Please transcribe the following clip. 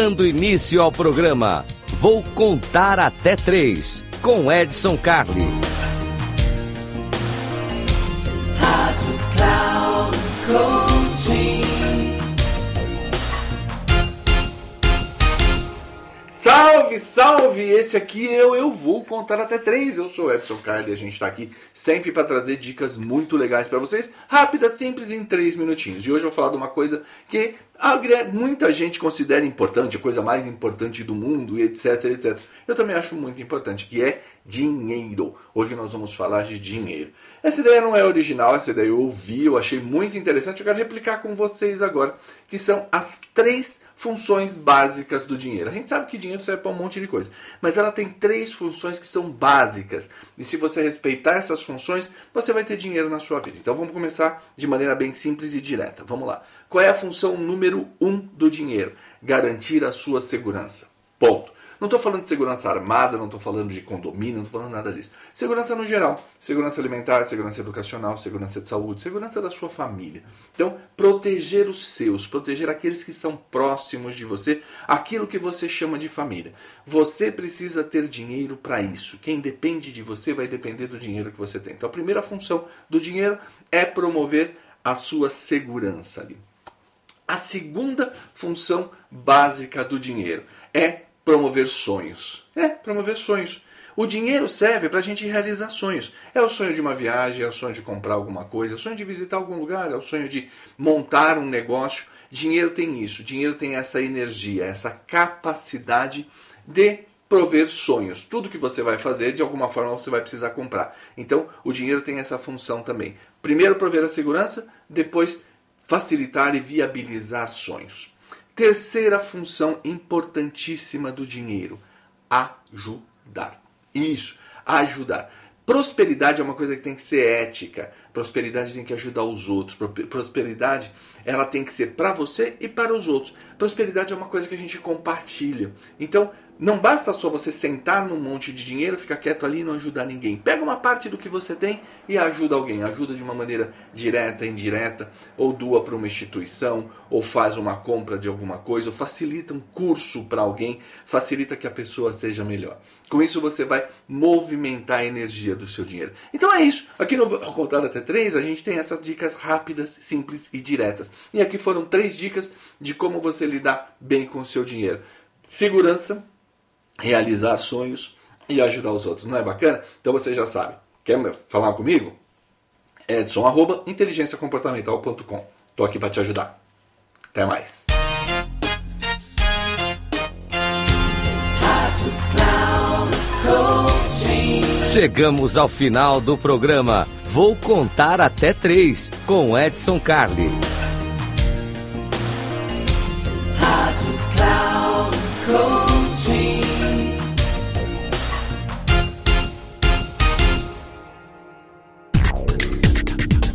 Dando início ao programa, vou contar até três com Edson Carli. Salve, salve! Esse aqui eu, eu vou contar até três. Eu sou Edson Carli e a gente está aqui sempre para trazer dicas muito legais para vocês, rápidas, simples, em três minutinhos. E hoje eu vou falar de uma coisa que muita gente considera importante, a coisa mais importante do mundo, etc, etc. Eu também acho muito importante, que é dinheiro. Hoje nós vamos falar de dinheiro. Essa ideia não é original, essa ideia eu ouvi, eu achei muito interessante, eu quero replicar com vocês agora, que são as três funções básicas do dinheiro. A gente sabe que dinheiro serve para um monte de coisa, mas ela tem três funções que são básicas. E se você respeitar essas funções, você vai ter dinheiro na sua vida. Então vamos começar de maneira bem simples e direta. Vamos lá. Qual é a função número um do dinheiro? Garantir a sua segurança. Ponto. Não estou falando de segurança armada, não estou falando de condomínio, não estou falando nada disso. Segurança no geral. Segurança alimentar, segurança educacional, segurança de saúde, segurança da sua família. Então, proteger os seus, proteger aqueles que são próximos de você, aquilo que você chama de família. Você precisa ter dinheiro para isso. Quem depende de você vai depender do dinheiro que você tem. Então, a primeira função do dinheiro é promover a sua segurança ali. A segunda função básica do dinheiro é promover sonhos. É, promover sonhos. O dinheiro serve para a gente realizar sonhos. É o sonho de uma viagem, é o sonho de comprar alguma coisa, é o sonho de visitar algum lugar, é o sonho de montar um negócio. Dinheiro tem isso, dinheiro tem essa energia, essa capacidade de prover sonhos. Tudo que você vai fazer, de alguma forma você vai precisar comprar. Então, o dinheiro tem essa função também. Primeiro, prover a segurança, depois, facilitar e viabilizar sonhos. Terceira função importantíssima do dinheiro: ajudar. Isso, ajudar. Prosperidade é uma coisa que tem que ser ética. Prosperidade tem que ajudar os outros. Prosperidade, ela tem que ser para você e para os outros. Prosperidade é uma coisa que a gente compartilha. Então, não basta só você sentar num monte de dinheiro, ficar quieto ali e não ajudar ninguém. Pega uma parte do que você tem e ajuda alguém. Ajuda de uma maneira direta, indireta, ou doa para uma instituição, ou faz uma compra de alguma coisa, ou facilita um curso para alguém, facilita que a pessoa seja melhor. Com isso você vai movimentar a energia do seu dinheiro. Então é isso. Aqui no Contar Até 3 a gente tem essas dicas rápidas, simples e diretas. E aqui foram três dicas de como você lidar bem com o seu dinheiro. Segurança, realizar sonhos e ajudar os outros. Não é bacana? Então você já sabe. Quer falar comigo? Edson, arroba, inteligenciacomportamental.com. Tô aqui para te ajudar. Até mais. Chegamos ao final do programa. Vou contar até três com Edson Carli.